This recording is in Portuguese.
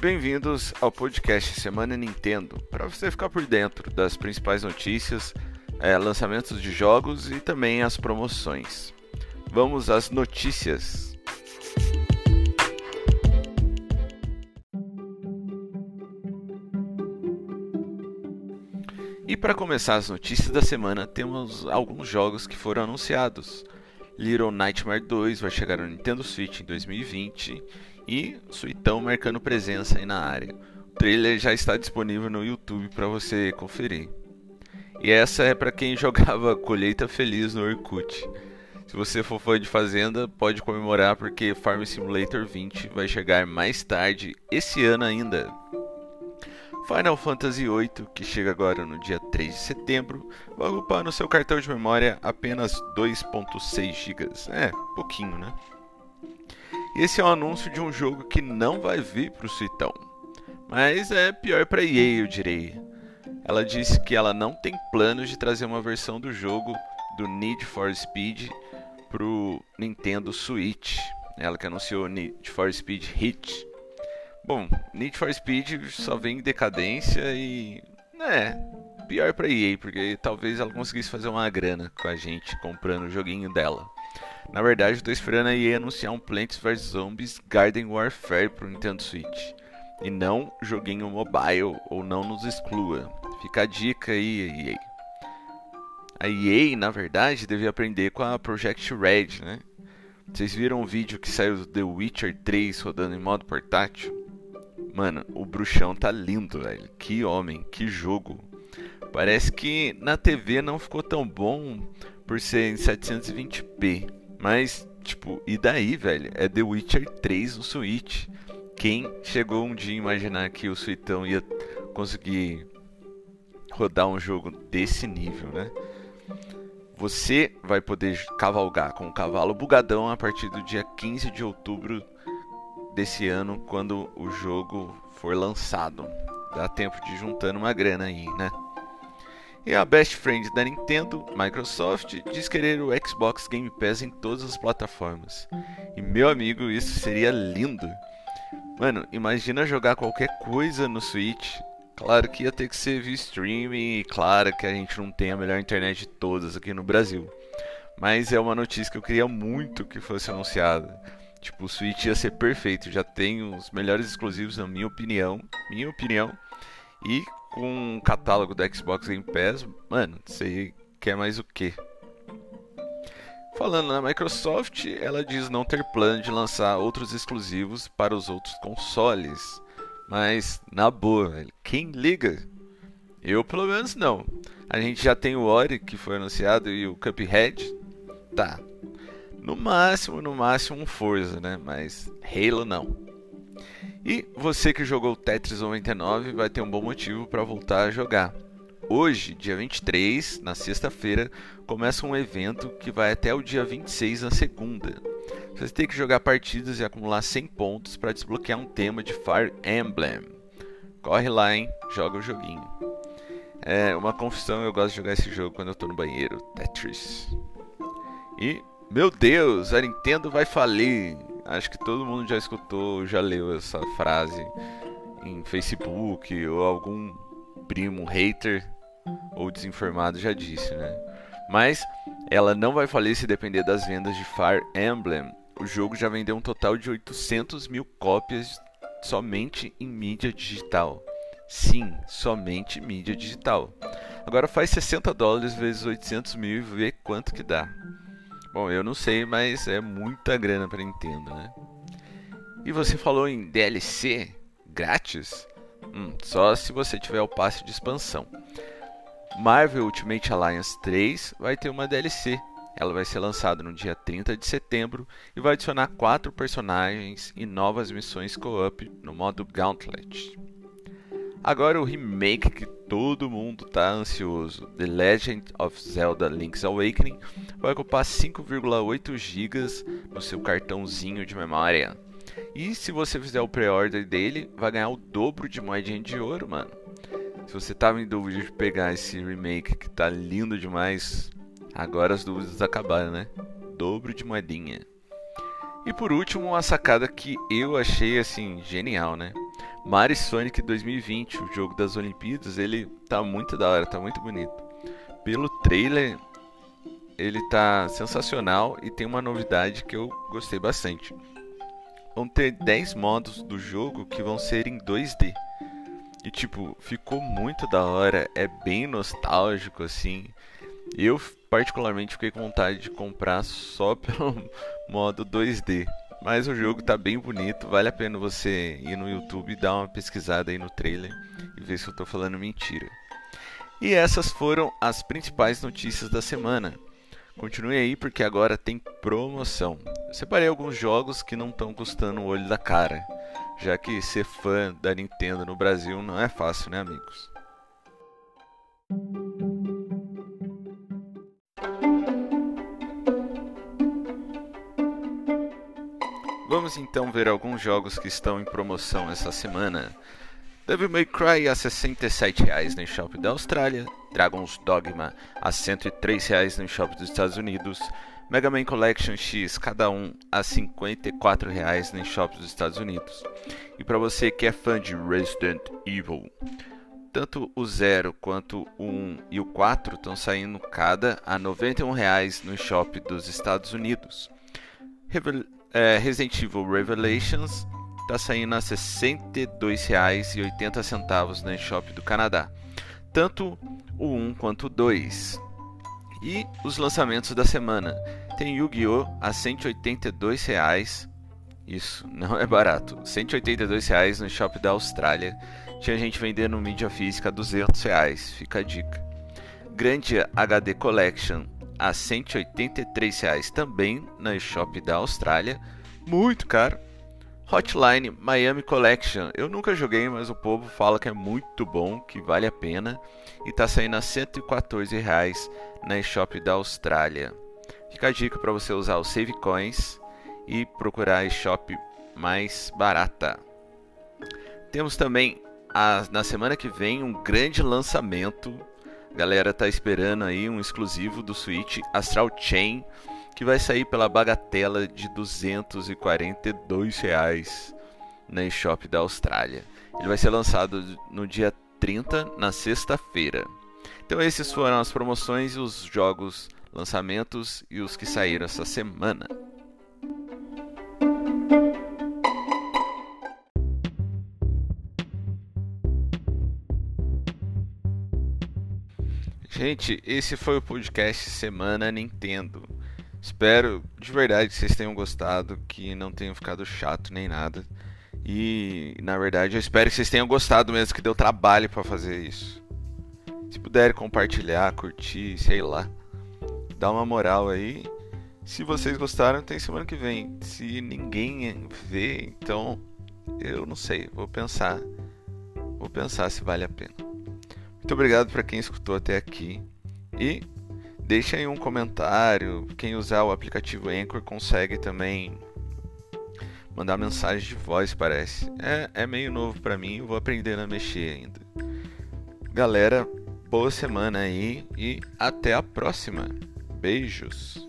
Bem-vindos ao podcast Semana Nintendo, para você ficar por dentro das principais notícias, é, lançamentos de jogos e também as promoções. Vamos às notícias. E para começar as notícias da semana, temos alguns jogos que foram anunciados. Little Nightmare 2 vai chegar no Nintendo Switch em 2020 e Suitão marcando presença aí na área. O trailer já está disponível no YouTube para você conferir. E essa é para quem jogava Colheita Feliz no Orkut. Se você for fã de Fazenda, pode comemorar porque Farm Simulator 20 vai chegar mais tarde esse ano ainda. Final Fantasy VIII, que chega agora no dia 3 de setembro, vai ocupar no seu cartão de memória apenas 2.6 GB. É, pouquinho, né? Esse é um anúncio de um jogo que não vai vir para o Suitão. Mas é pior para EA, eu direi. Ela disse que ela não tem planos de trazer uma versão do jogo do Need for Speed para o Nintendo Switch. Ela que anunciou Need for Speed Hit Bom, Need for Speed só vem em decadência e. É, pior pra EA, porque talvez ela conseguisse fazer uma grana com a gente comprando o joguinho dela. Na verdade, eu tô esperando a EA anunciar um Plants vs Zombies Garden Warfare pro Nintendo Switch. E não joguinho mobile, ou não nos exclua. Fica a dica aí, EA. A EA, na verdade, devia aprender com a Project Red, né? Vocês viram o vídeo que saiu do The Witcher 3 rodando em modo portátil? Mano, o bruxão tá lindo, velho. Que homem, que jogo. Parece que na TV não ficou tão bom por ser em 720p. Mas, tipo, e daí, velho? É The Witcher 3 no Switch. Quem chegou um dia a imaginar que o Suitão ia conseguir rodar um jogo desse nível, né? Você vai poder cavalgar com o cavalo bugadão a partir do dia 15 de outubro desse ano quando o jogo for lançado. Dá tempo de juntando uma grana aí, né? E a best friend da Nintendo, Microsoft, diz querer o Xbox Game Pass em todas as plataformas. E meu amigo, isso seria lindo. Mano, imagina jogar qualquer coisa no Switch. Claro que ia ter que ser via streaming e claro que a gente não tem a melhor internet de todas aqui no Brasil. Mas é uma notícia que eu queria muito que fosse anunciada. Tipo, o Switch ia ser perfeito. Já tem os melhores exclusivos, na minha opinião. Minha opinião. E com o catálogo do Xbox Game Pass, mano, você quer mais o que? Falando na Microsoft, ela diz não ter plano de lançar outros exclusivos para os outros consoles. Mas, na boa, quem liga? Eu, pelo menos, não. A gente já tem o Ori, que foi anunciado, e o Cuphead. Tá, no máximo, no máximo um Forza, né? Mas Halo não. E você que jogou Tetris 99 vai ter um bom motivo para voltar a jogar. Hoje, dia 23, na sexta-feira, começa um evento que vai até o dia 26, na segunda. Você tem que jogar partidas e acumular 100 pontos para desbloquear um tema de Fire Emblem. Corre lá, hein? Joga o joguinho. É uma confissão, eu gosto de jogar esse jogo quando eu tô no banheiro, Tetris. E meu Deus, a Nintendo vai falir. Acho que todo mundo já escutou, já leu essa frase em Facebook ou algum primo hater ou desinformado já disse, né? Mas ela não vai falir se depender das vendas de Fire Emblem. O jogo já vendeu um total de 800 mil cópias somente em mídia digital. Sim, somente mídia digital. Agora faz 60 dólares vezes 800 mil e vê quanto que dá. Bom, eu não sei, mas é muita grana para Nintendo, né? E você falou em DLC grátis? Hum, só se você tiver o passe de expansão. Marvel Ultimate Alliance 3 vai ter uma DLC. Ela vai ser lançada no dia 30 de setembro e vai adicionar quatro personagens e novas missões co-op no modo Gauntlet. Agora o remake que todo mundo tá ansioso, The Legend of Zelda Link's Awakening, vai ocupar 5,8 GB no seu cartãozinho de memória. E se você fizer o pre-order dele, vai ganhar o dobro de moedinha de ouro, mano. Se você tava em dúvida de pegar esse remake que tá lindo demais, agora as dúvidas acabaram, né? Dobro de moedinha. E por último, uma sacada que eu achei assim genial, né? Mario Sonic 2020, o jogo das Olimpíadas, ele tá muito da hora, tá muito bonito. Pelo trailer, ele tá sensacional e tem uma novidade que eu gostei bastante. Vão ter 10 modos do jogo que vão ser em 2D. E tipo, ficou muito da hora, é bem nostálgico assim. Eu particularmente fiquei com vontade de comprar só pelo modo 2D. Mas o jogo tá bem bonito, vale a pena você ir no YouTube e dar uma pesquisada aí no trailer e ver se eu tô falando mentira. E essas foram as principais notícias da semana. Continue aí porque agora tem promoção. Separei alguns jogos que não estão custando o olho da cara, já que ser fã da Nintendo no Brasil não é fácil, né, amigos? Vamos então ver alguns jogos que estão em promoção essa semana. Devil May Cry a R$ 67,00 no eShop da Austrália, Dragon's Dogma a R$ 103,00 no eShop dos Estados Unidos, Mega Man Collection X cada um a R$ 54,00 no eShop dos Estados Unidos. E para você que é fã de Resident Evil, tanto o 0 quanto o 1 e o 4 estão saindo cada a R$ 91,00 no eShop dos Estados Unidos. Revel é, Resident Evil Revelations está saindo a R$ 62,80 na eShop do Canadá. Tanto o 1 quanto o 2. E os lançamentos da semana. Tem Yu-Gi-Oh! a R$ 182,00. Isso, não é barato. R$ 182,00 no Shop da Austrália. Tinha gente vendendo mídia física a R$ 200,00. Fica a dica. Grandia HD Collection a R$ 183,00 também na eShop da Austrália. Muito caro. Hotline Miami Collection. Eu nunca joguei, mas o povo fala que é muito bom, que vale a pena. E está saindo a R$ 114,00 na eShop da Austrália. Fica a dica para você usar o Save Coins e procurar a eShop mais barata. Temos também a, na semana que vem um grande lançamento galera tá esperando aí um exclusivo do Switch Astral Chain que vai sair pela bagatela de 242 reais na eShop da Austrália. Ele vai ser lançado no dia 30, na sexta-feira. Então esses foram as promoções, os jogos, lançamentos e os que saíram essa semana. Gente, esse foi o podcast Semana Nintendo. Espero de verdade que vocês tenham gostado, que não tenham ficado chato nem nada. E na verdade eu espero que vocês tenham gostado mesmo, que deu trabalho para fazer isso. Se puderem compartilhar, curtir, sei lá, dá uma moral aí. Se vocês gostaram, tem semana que vem. Se ninguém vê, então eu não sei, vou pensar. Vou pensar se vale a pena. Muito obrigado para quem escutou até aqui. E deixa aí um comentário. Quem usar o aplicativo Anchor consegue também mandar mensagem de voz, parece. É, é meio novo para mim, vou aprender a mexer ainda. Galera, boa semana aí e até a próxima. Beijos.